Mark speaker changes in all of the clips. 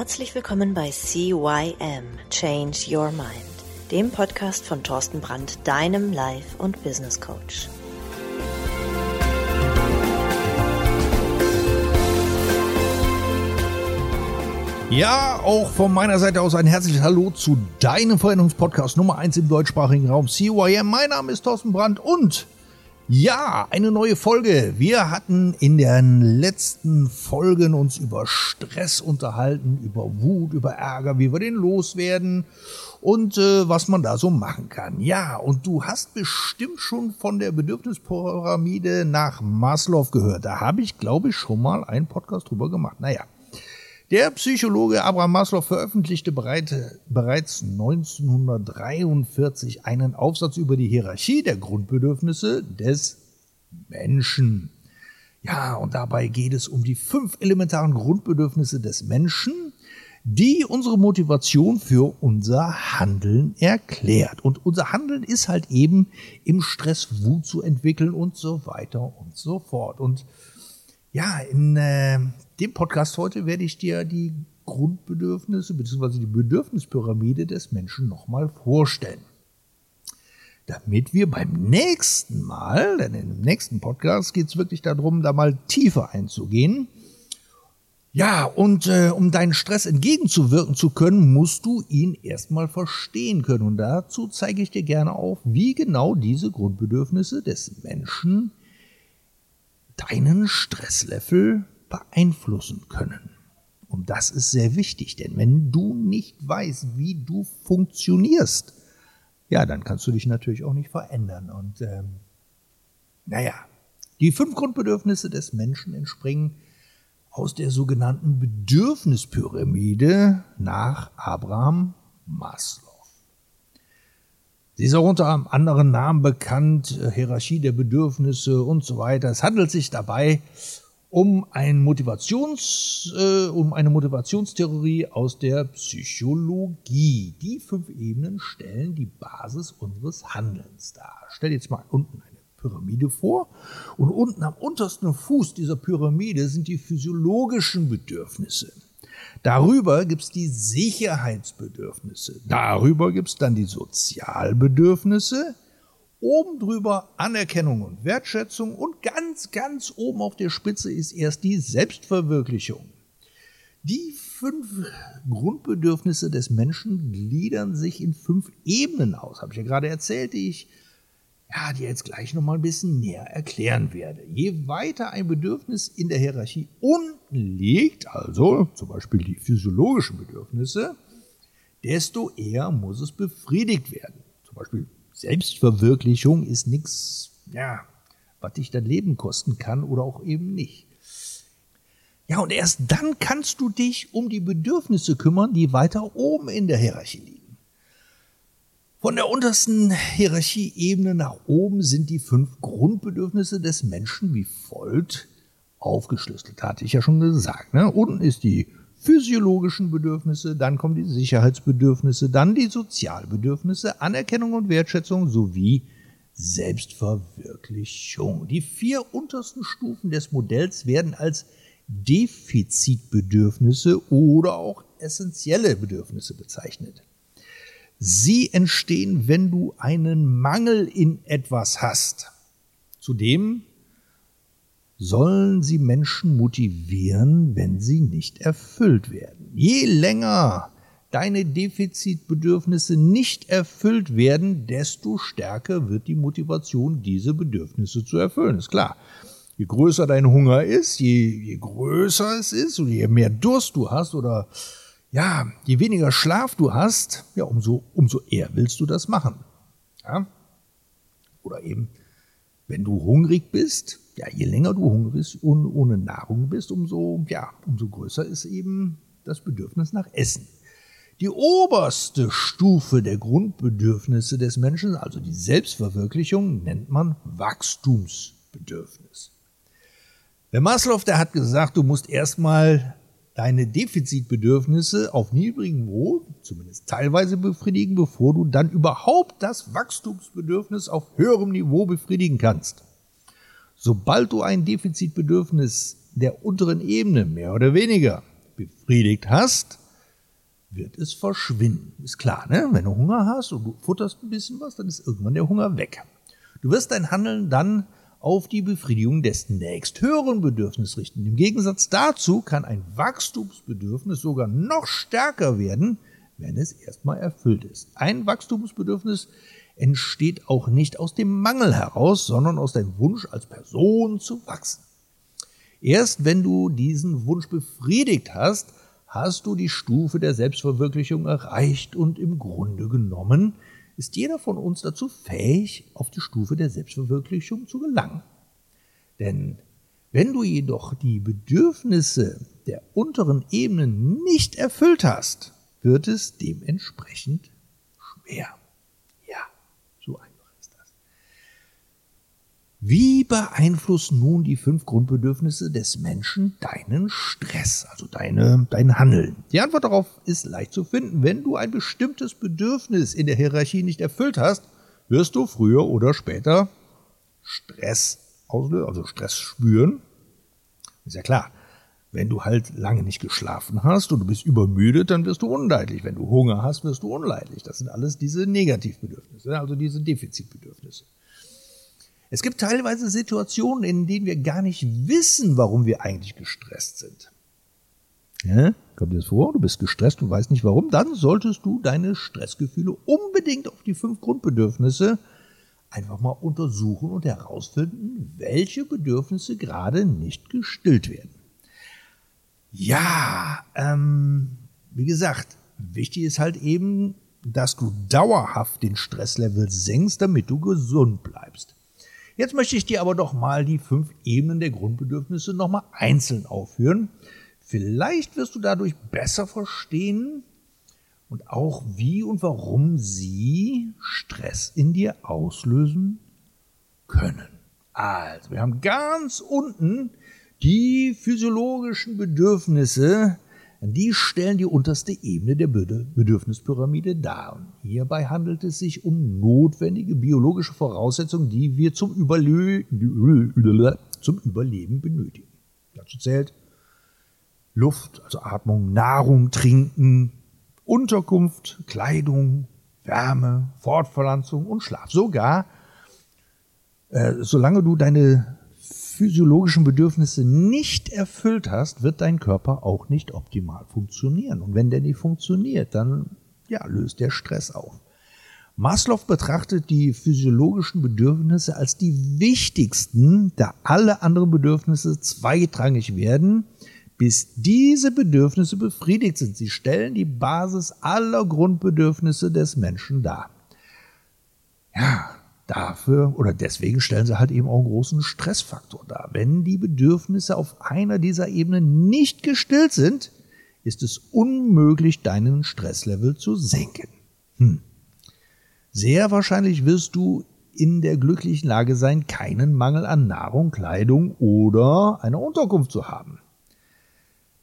Speaker 1: Herzlich willkommen bei CYM Change Your Mind, dem Podcast von Thorsten Brandt, deinem Life- und Business Coach.
Speaker 2: Ja, auch von meiner Seite aus ein herzliches Hallo zu deinem Veränderungspodcast Nummer 1 im deutschsprachigen Raum CYM. Mein Name ist Thorsten Brandt und ja, eine neue Folge. Wir hatten in den letzten Folgen uns über Stress unterhalten, über Wut, über Ärger, wie wir den loswerden und äh, was man da so machen kann. Ja, und du hast bestimmt schon von der Bedürfnispyramide nach Maslow gehört. Da habe ich, glaube ich, schon mal einen Podcast drüber gemacht. Naja. Der Psychologe Abraham Maslow veröffentlichte bereits 1943 einen Aufsatz über die Hierarchie der Grundbedürfnisse des Menschen. Ja, und dabei geht es um die fünf elementaren Grundbedürfnisse des Menschen, die unsere Motivation für unser Handeln erklärt. Und unser Handeln ist halt eben im Stress Wut zu entwickeln und so weiter und so fort. Und ja, in äh, dem Podcast heute werde ich dir die Grundbedürfnisse bzw. die Bedürfnispyramide des Menschen nochmal vorstellen. Damit wir beim nächsten Mal, denn im nächsten Podcast geht es wirklich darum, da mal tiefer einzugehen. Ja, und äh, um deinen Stress entgegenzuwirken zu können, musst du ihn erstmal verstehen können. Und dazu zeige ich dir gerne auf, wie genau diese Grundbedürfnisse des Menschen deinen Stresslevel beeinflussen können. Und das ist sehr wichtig, denn wenn du nicht weißt, wie du funktionierst, ja, dann kannst du dich natürlich auch nicht verändern. Und ähm, naja, die fünf Grundbedürfnisse des Menschen entspringen aus der sogenannten Bedürfnispyramide nach Abraham Maslow. Sie ist auch unter einem anderen Namen bekannt, äh, Hierarchie der Bedürfnisse und so weiter. Es handelt sich dabei um, ein Motivations, äh, um eine Motivationstheorie aus der Psychologie. Die fünf Ebenen stellen die Basis unseres Handelns dar. Stell jetzt mal unten eine Pyramide vor und unten am untersten Fuß dieser Pyramide sind die physiologischen Bedürfnisse. Darüber gibt es die Sicherheitsbedürfnisse. Darüber gibt es dann die Sozialbedürfnisse Oben drüber Anerkennung und Wertschätzung und ganz, ganz oben auf der Spitze ist erst die Selbstverwirklichung. Die fünf Grundbedürfnisse des Menschen gliedern sich in fünf Ebenen aus, habe ich ja gerade erzählt, die ich ja, die jetzt gleich nochmal ein bisschen näher erklären werde. Je weiter ein Bedürfnis in der Hierarchie unten liegt, also zum Beispiel die physiologischen Bedürfnisse, desto eher muss es befriedigt werden. Zum Beispiel Selbstverwirklichung ist nichts, ja, was dich dein Leben kosten kann oder auch eben nicht. Ja, und erst dann kannst du dich um die Bedürfnisse kümmern, die weiter oben in der Hierarchie liegen. Von der untersten Hierarchieebene nach oben sind die fünf Grundbedürfnisse des Menschen wie folgt aufgeschlüsselt, hatte ich ja schon gesagt. Ne? Unten ist die physiologischen Bedürfnisse, dann kommen die Sicherheitsbedürfnisse, dann die Sozialbedürfnisse, Anerkennung und Wertschätzung sowie Selbstverwirklichung. Die vier untersten Stufen des Modells werden als Defizitbedürfnisse oder auch essentielle Bedürfnisse bezeichnet. Sie entstehen, wenn du einen Mangel in etwas hast. Zudem sollen sie Menschen motivieren, wenn sie nicht erfüllt werden. Je länger deine Defizitbedürfnisse nicht erfüllt werden, desto stärker wird die Motivation, diese Bedürfnisse zu erfüllen. Ist klar. Je größer dein Hunger ist, je, je größer es ist und je mehr Durst du hast oder ja, je weniger Schlaf du hast, ja, umso, umso eher willst du das machen. Ja? Oder eben, wenn du hungrig bist, ja, je länger du hungrig und ohne Nahrung bist, umso, ja, umso größer ist eben das Bedürfnis nach Essen. Die oberste Stufe der Grundbedürfnisse des Menschen, also die Selbstverwirklichung, nennt man Wachstumsbedürfnis. Der Maslow, der hat gesagt, du musst erstmal deine Defizitbedürfnisse auf niedrigem Niveau, zumindest teilweise befriedigen, bevor du dann überhaupt das Wachstumsbedürfnis auf höherem Niveau befriedigen kannst. Sobald du ein Defizitbedürfnis der unteren Ebene mehr oder weniger befriedigt hast, wird es verschwinden. Ist klar, ne? Wenn du Hunger hast und du futterst ein bisschen was, dann ist irgendwann der Hunger weg. Du wirst dein Handeln dann auf die Befriedigung des nächsthöheren Bedürfnisses richten. Im Gegensatz dazu kann ein Wachstumsbedürfnis sogar noch stärker werden, wenn es erstmal erfüllt ist. Ein Wachstumsbedürfnis entsteht auch nicht aus dem Mangel heraus, sondern aus deinem Wunsch als Person zu wachsen. Erst wenn du diesen Wunsch befriedigt hast, hast du die Stufe der Selbstverwirklichung erreicht und im Grunde genommen ist jeder von uns dazu fähig, auf die Stufe der Selbstverwirklichung zu gelangen. Denn wenn du jedoch die Bedürfnisse der unteren Ebenen nicht erfüllt hast, wird es dementsprechend schwer. Wie beeinflussen nun die fünf Grundbedürfnisse des Menschen deinen Stress, also deine, dein Handeln? Die Antwort darauf ist leicht zu finden. Wenn du ein bestimmtes Bedürfnis in der Hierarchie nicht erfüllt hast, wirst du früher oder später Stress auslösen, also Stress spüren. Ist ja klar. Wenn du halt lange nicht geschlafen hast und du bist übermüdet, dann wirst du unleidlich. Wenn du Hunger hast, wirst du unleidlich. Das sind alles diese Negativbedürfnisse, also diese Defizitbedürfnisse. Es gibt teilweise Situationen, in denen wir gar nicht wissen, warum wir eigentlich gestresst sind. Ja, kommt dir das vor? Du bist gestresst und weißt nicht warum. Dann solltest du deine Stressgefühle unbedingt auf die fünf Grundbedürfnisse einfach mal untersuchen und herausfinden, welche Bedürfnisse gerade nicht gestillt werden. Ja, ähm, wie gesagt, wichtig ist halt eben, dass du dauerhaft den Stresslevel senkst, damit du gesund bleibst. Jetzt möchte ich dir aber doch mal die fünf Ebenen der Grundbedürfnisse nochmal einzeln aufführen. Vielleicht wirst du dadurch besser verstehen und auch wie und warum sie Stress in dir auslösen können. Also, wir haben ganz unten die physiologischen Bedürfnisse, die stellen die unterste Ebene der Bedürfnispyramide dar. Hierbei handelt es sich um notwendige biologische Voraussetzungen, die wir zum, Überle zum Überleben benötigen. Dazu zählt Luft, also Atmung, Nahrung, Trinken, Unterkunft, Kleidung, Wärme, Fortpflanzung und Schlaf. Sogar, äh, solange du deine physiologischen Bedürfnisse nicht erfüllt hast, wird dein Körper auch nicht optimal funktionieren. Und wenn der nicht funktioniert, dann ja, löst der Stress auf. Maslow betrachtet die physiologischen Bedürfnisse als die wichtigsten, da alle anderen Bedürfnisse zweitrangig werden, bis diese Bedürfnisse befriedigt sind. Sie stellen die Basis aller Grundbedürfnisse des Menschen dar. Ja, dafür oder deswegen stellen sie halt eben auch einen großen Stressfaktor dar. Wenn die Bedürfnisse auf einer dieser Ebenen nicht gestillt sind, ist es unmöglich, deinen Stresslevel zu senken. Hm. Sehr wahrscheinlich wirst du in der glücklichen Lage sein, keinen Mangel an Nahrung, Kleidung oder einer Unterkunft zu haben.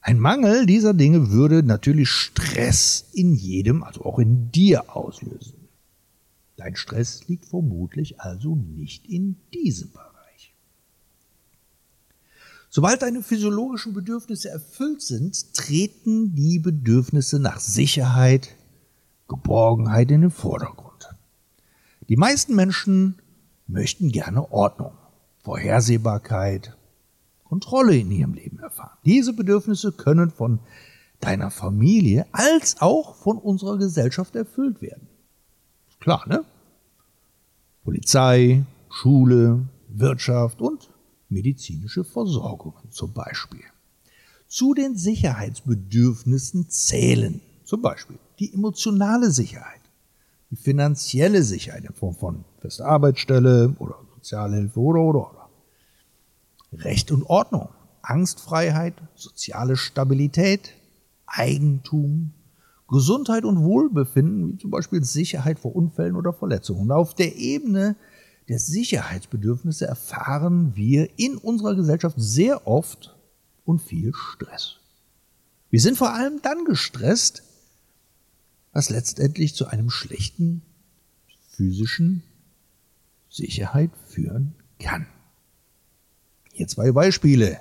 Speaker 2: Ein Mangel dieser Dinge würde natürlich Stress in jedem, also auch in dir auslösen. Dein Stress liegt vermutlich also nicht in diesem Bereich. Sobald deine physiologischen Bedürfnisse erfüllt sind, treten die Bedürfnisse nach Sicherheit, Geborgenheit in den Vordergrund. Die meisten Menschen möchten gerne Ordnung, Vorhersehbarkeit, Kontrolle in ihrem Leben erfahren. Diese Bedürfnisse können von deiner Familie als auch von unserer Gesellschaft erfüllt werden. Klar, ne? Polizei, Schule, Wirtschaft und medizinische Versorgungen zum Beispiel. Zu den Sicherheitsbedürfnissen zählen zum Beispiel die emotionale Sicherheit, die finanzielle Sicherheit in Form von fester Arbeitsstelle oder Sozialhilfe oder oder oder. Recht und Ordnung, Angstfreiheit, soziale Stabilität, Eigentum, Gesundheit und Wohlbefinden, wie zum Beispiel Sicherheit vor Unfällen oder Verletzungen. Und auf der Ebene der Sicherheitsbedürfnisse erfahren wir in unserer Gesellschaft sehr oft und viel Stress. Wir sind vor allem dann gestresst, was letztendlich zu einem schlechten physischen Sicherheit führen kann. Hier zwei Beispiele.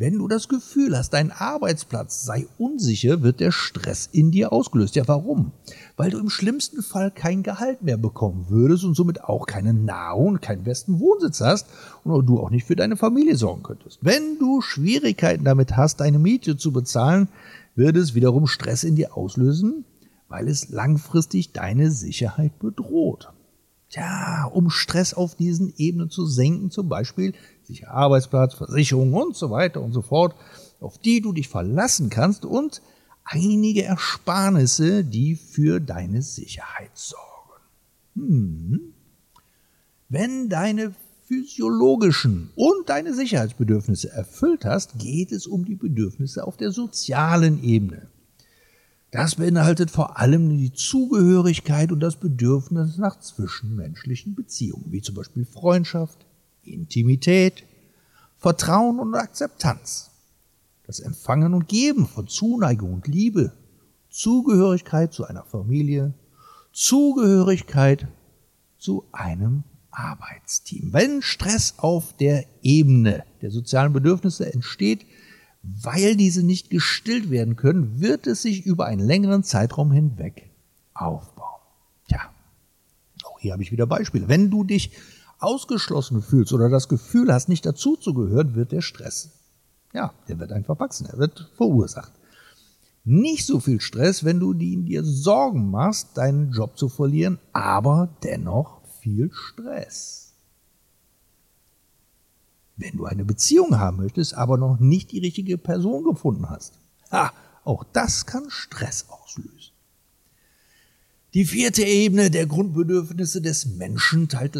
Speaker 2: Wenn du das Gefühl hast, dein Arbeitsplatz sei unsicher, wird der Stress in dir ausgelöst. Ja, warum? Weil du im schlimmsten Fall kein Gehalt mehr bekommen würdest und somit auch keine Nahrung, keinen besten Wohnsitz hast und du auch nicht für deine Familie sorgen könntest. Wenn du Schwierigkeiten damit hast, deine Miete zu bezahlen, wird es wiederum Stress in dir auslösen, weil es langfristig deine Sicherheit bedroht. Tja, um Stress auf diesen Ebenen zu senken, zum Beispiel sicher Arbeitsplatz, Versicherung und so weiter und so fort, auf die du dich verlassen kannst und einige Ersparnisse, die für deine Sicherheit sorgen. Hm. Wenn deine physiologischen und deine Sicherheitsbedürfnisse erfüllt hast, geht es um die Bedürfnisse auf der sozialen Ebene. Das beinhaltet vor allem die Zugehörigkeit und das Bedürfnis nach zwischenmenschlichen Beziehungen, wie zum Beispiel Freundschaft, Intimität, Vertrauen und Akzeptanz. Das Empfangen und Geben von Zuneigung und Liebe, Zugehörigkeit zu einer Familie, Zugehörigkeit zu einem Arbeitsteam. Wenn Stress auf der Ebene der sozialen Bedürfnisse entsteht, weil diese nicht gestillt werden können, wird es sich über einen längeren Zeitraum hinweg aufbauen. Tja, auch hier habe ich wieder Beispiele. Wenn du dich ausgeschlossen fühlst oder das Gefühl hast, nicht dazuzugehören, wird der Stress. Ja, der wird einfach wachsen, er wird verursacht. Nicht so viel Stress, wenn du dir Sorgen machst, deinen Job zu verlieren, aber dennoch viel Stress wenn du eine Beziehung haben möchtest, aber noch nicht die richtige Person gefunden hast. Ha, auch das kann Stress auslösen. Die vierte Ebene der Grundbedürfnisse des Menschen teilt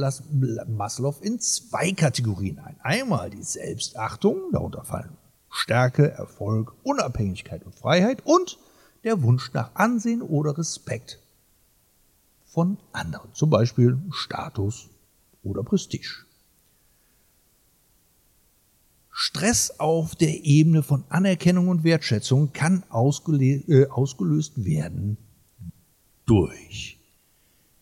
Speaker 2: Maslow in zwei Kategorien ein. Einmal die Selbstachtung, darunter fallen Stärke, Erfolg, Unabhängigkeit und Freiheit und der Wunsch nach Ansehen oder Respekt von anderen, zum Beispiel Status oder Prestige. Stress auf der Ebene von Anerkennung und Wertschätzung kann äh, ausgelöst werden durch.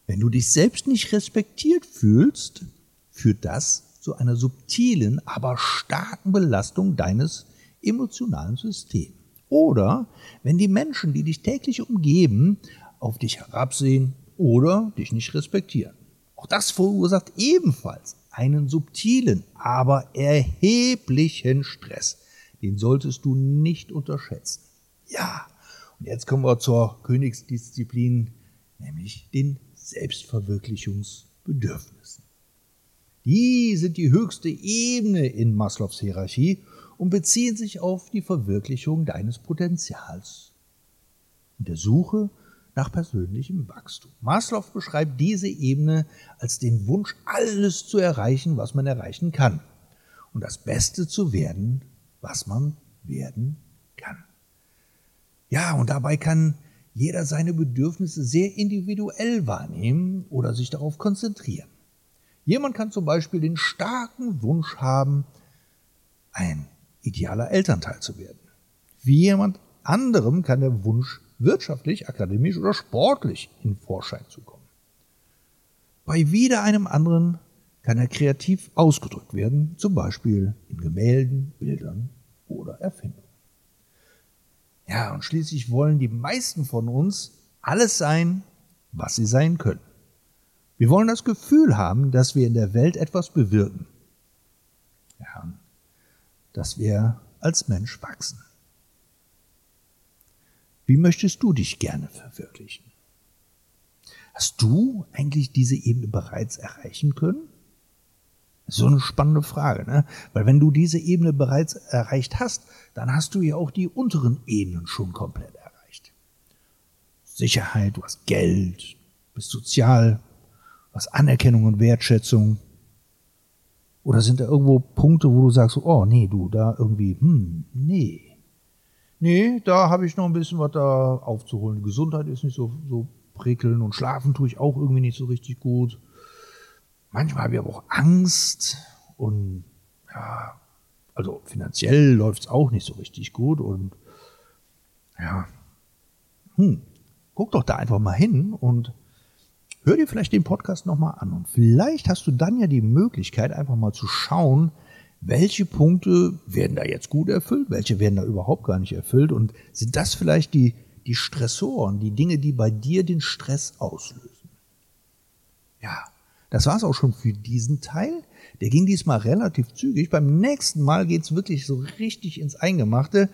Speaker 2: Wenn du dich selbst nicht respektiert fühlst, führt das zu einer subtilen, aber starken Belastung deines emotionalen Systems. Oder wenn die Menschen, die dich täglich umgeben, auf dich herabsehen oder dich nicht respektieren. Auch das verursacht ebenfalls einen subtilen, aber erheblichen Stress. Den solltest du nicht unterschätzen. Ja, und jetzt kommen wir zur Königsdisziplin, nämlich den Selbstverwirklichungsbedürfnissen. Die sind die höchste Ebene in Maslows Hierarchie und beziehen sich auf die Verwirklichung deines Potenzials. In der Suche nach persönlichem Wachstum. Maslow beschreibt diese Ebene als den Wunsch, alles zu erreichen, was man erreichen kann und das Beste zu werden, was man werden kann. Ja, und dabei kann jeder seine Bedürfnisse sehr individuell wahrnehmen oder sich darauf konzentrieren. Jemand kann zum Beispiel den starken Wunsch haben, ein idealer Elternteil zu werden. Wie jemand anderem kann der Wunsch wirtschaftlich, akademisch oder sportlich in Vorschein zu kommen. Bei wieder einem anderen kann er kreativ ausgedrückt werden, zum Beispiel in Gemälden, Bildern oder Erfindungen. Ja, und schließlich wollen die meisten von uns alles sein, was sie sein können. Wir wollen das Gefühl haben, dass wir in der Welt etwas bewirken. Ja, dass wir als Mensch wachsen. Wie möchtest du dich gerne verwirklichen? Hast du eigentlich diese Ebene bereits erreichen können? So eine spannende Frage, ne? Weil wenn du diese Ebene bereits erreicht hast, dann hast du ja auch die unteren Ebenen schon komplett erreicht. Sicherheit, du hast Geld, bist sozial, hast Anerkennung und Wertschätzung. Oder sind da irgendwo Punkte, wo du sagst, oh nee, du, da irgendwie, hm, nee. Nee, da habe ich noch ein bisschen was da aufzuholen. Gesundheit ist nicht so, so prickeln und schlafen tue ich auch irgendwie nicht so richtig gut. Manchmal habe ich aber auch Angst und ja, also finanziell läuft es auch nicht so richtig gut und ja, hm, guck doch da einfach mal hin und hör dir vielleicht den Podcast nochmal an und vielleicht hast du dann ja die Möglichkeit einfach mal zu schauen, welche Punkte werden da jetzt gut erfüllt, welche werden da überhaupt gar nicht erfüllt und sind das vielleicht die, die Stressoren, die Dinge, die bei dir den Stress auslösen. Das war's auch schon für diesen Teil. Der ging diesmal relativ zügig. Beim nächsten Mal geht's wirklich so richtig ins Eingemachte.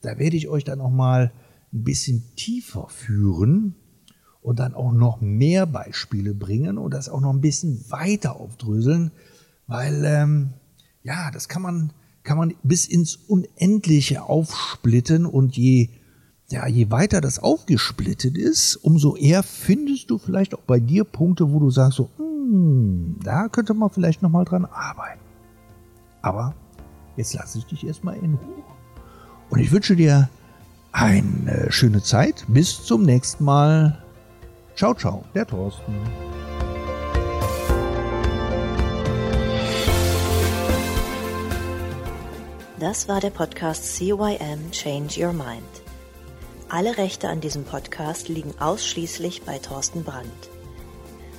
Speaker 2: Da werde ich euch dann auch mal ein bisschen tiefer führen und dann auch noch mehr Beispiele bringen und das auch noch ein bisschen weiter aufdröseln, weil ähm, ja, das kann man kann man bis ins Unendliche aufsplitten und je ja, je weiter das aufgesplittet ist, umso eher findest du vielleicht auch bei dir Punkte, wo du sagst so, hm, da könnte man vielleicht noch mal dran arbeiten. Aber jetzt lasse ich dich erstmal in Ruhe. Und ich wünsche dir eine schöne Zeit. Bis zum nächsten Mal. Ciao, ciao, der Thorsten.
Speaker 1: Das war der Podcast CYM Change Your Mind. Alle Rechte an diesem Podcast liegen ausschließlich bei Thorsten Brandt.